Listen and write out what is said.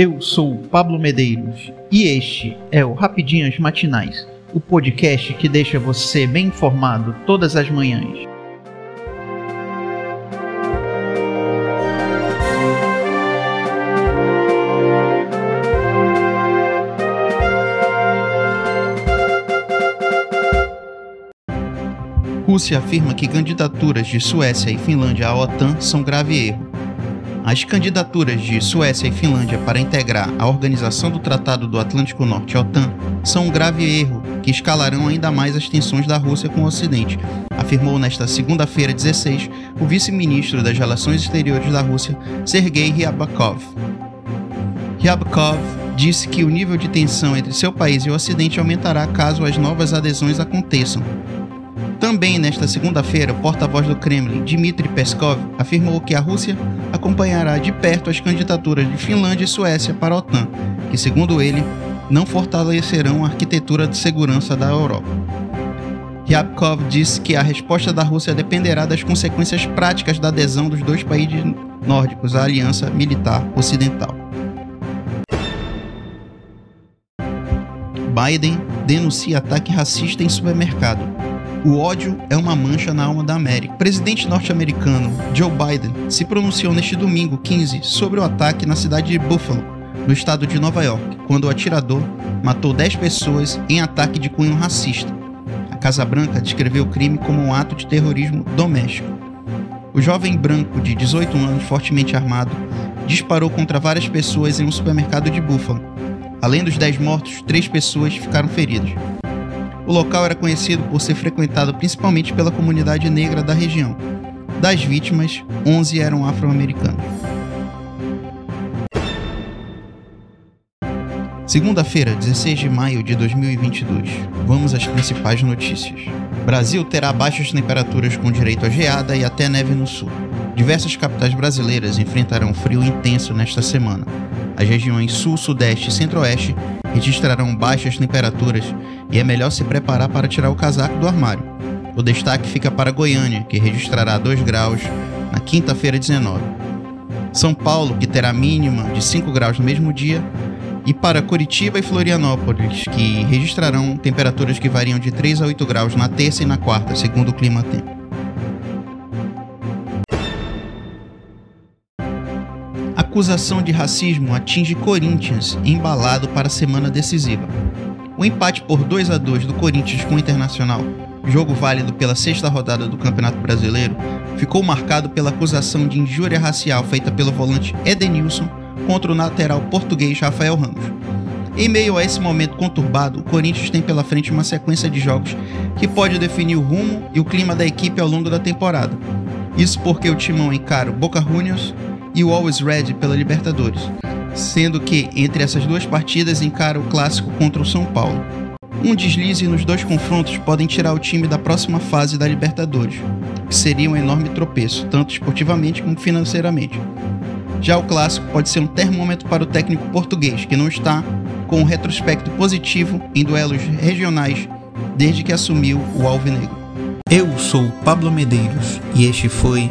Eu sou Pablo Medeiros e este é o Rapidinhas Matinais, o podcast que deixa você bem informado todas as manhãs. Rússia afirma que candidaturas de Suécia e Finlândia à OTAN são grave erro. As candidaturas de Suécia e Finlândia para integrar a Organização do Tratado do Atlântico Norte OTAN são um grave erro que escalarão ainda mais as tensões da Rússia com o Ocidente, afirmou nesta segunda-feira 16 o vice-ministro das Relações Exteriores da Rússia, Sergei Ryabakov. Ryabakov disse que o nível de tensão entre seu país e o Ocidente aumentará caso as novas adesões aconteçam, também nesta segunda-feira, o porta-voz do Kremlin, Dmitry Peskov, afirmou que a Rússia acompanhará de perto as candidaturas de Finlândia e Suécia para a OTAN, que, segundo ele, não fortalecerão a arquitetura de segurança da Europa. Ryabkov disse que a resposta da Rússia dependerá das consequências práticas da adesão dos dois países nórdicos à aliança militar ocidental. Biden denuncia ataque racista em supermercado. O ódio é uma mancha na alma da América. O presidente norte-americano Joe Biden se pronunciou neste domingo 15 sobre o ataque na cidade de Buffalo, no estado de Nova York, quando o atirador matou 10 pessoas em ataque de cunho racista. A Casa Branca descreveu o crime como um ato de terrorismo doméstico. O jovem branco de 18 anos, fortemente armado, disparou contra várias pessoas em um supermercado de Buffalo. Além dos 10 mortos, três pessoas ficaram feridas. O local era conhecido por ser frequentado principalmente pela comunidade negra da região. Das vítimas, 11 eram afro-americanos. Segunda-feira, 16 de maio de 2022. Vamos às principais notícias. Brasil terá baixas temperaturas com direito a geada e até neve no sul. Diversas capitais brasileiras enfrentarão frio intenso nesta semana. As regiões sul, sudeste e centro-oeste registrarão baixas temperaturas e é melhor se preparar para tirar o casaco do armário. O destaque fica para Goiânia, que registrará 2 graus na quinta-feira 19. São Paulo, que terá mínima de 5 graus no mesmo dia, e para Curitiba e Florianópolis, que registrarão temperaturas que variam de 3 a 8 graus na terça e na quarta, segundo o Clima Tempo. Acusação de racismo atinge Corinthians, embalado para a semana decisiva. O empate por 2 a 2 do Corinthians com o Internacional, jogo válido pela sexta rodada do Campeonato Brasileiro, ficou marcado pela acusação de injúria racial feita pelo volante Edenilson contra o lateral português Rafael Ramos. Em meio a esse momento conturbado, o Corinthians tem pela frente uma sequência de jogos que pode definir o rumo e o clima da equipe ao longo da temporada. Isso porque o timão encara o Boca Juniors, e o Always Red pela Libertadores, sendo que entre essas duas partidas encara o clássico contra o São Paulo. Um deslize nos dois confrontos podem tirar o time da próxima fase da Libertadores, que seria um enorme tropeço, tanto esportivamente como financeiramente. Já o clássico pode ser um termômetro para o técnico português, que não está com um retrospecto positivo em duelos regionais desde que assumiu o Alvinegro. Eu sou Pablo Medeiros e este foi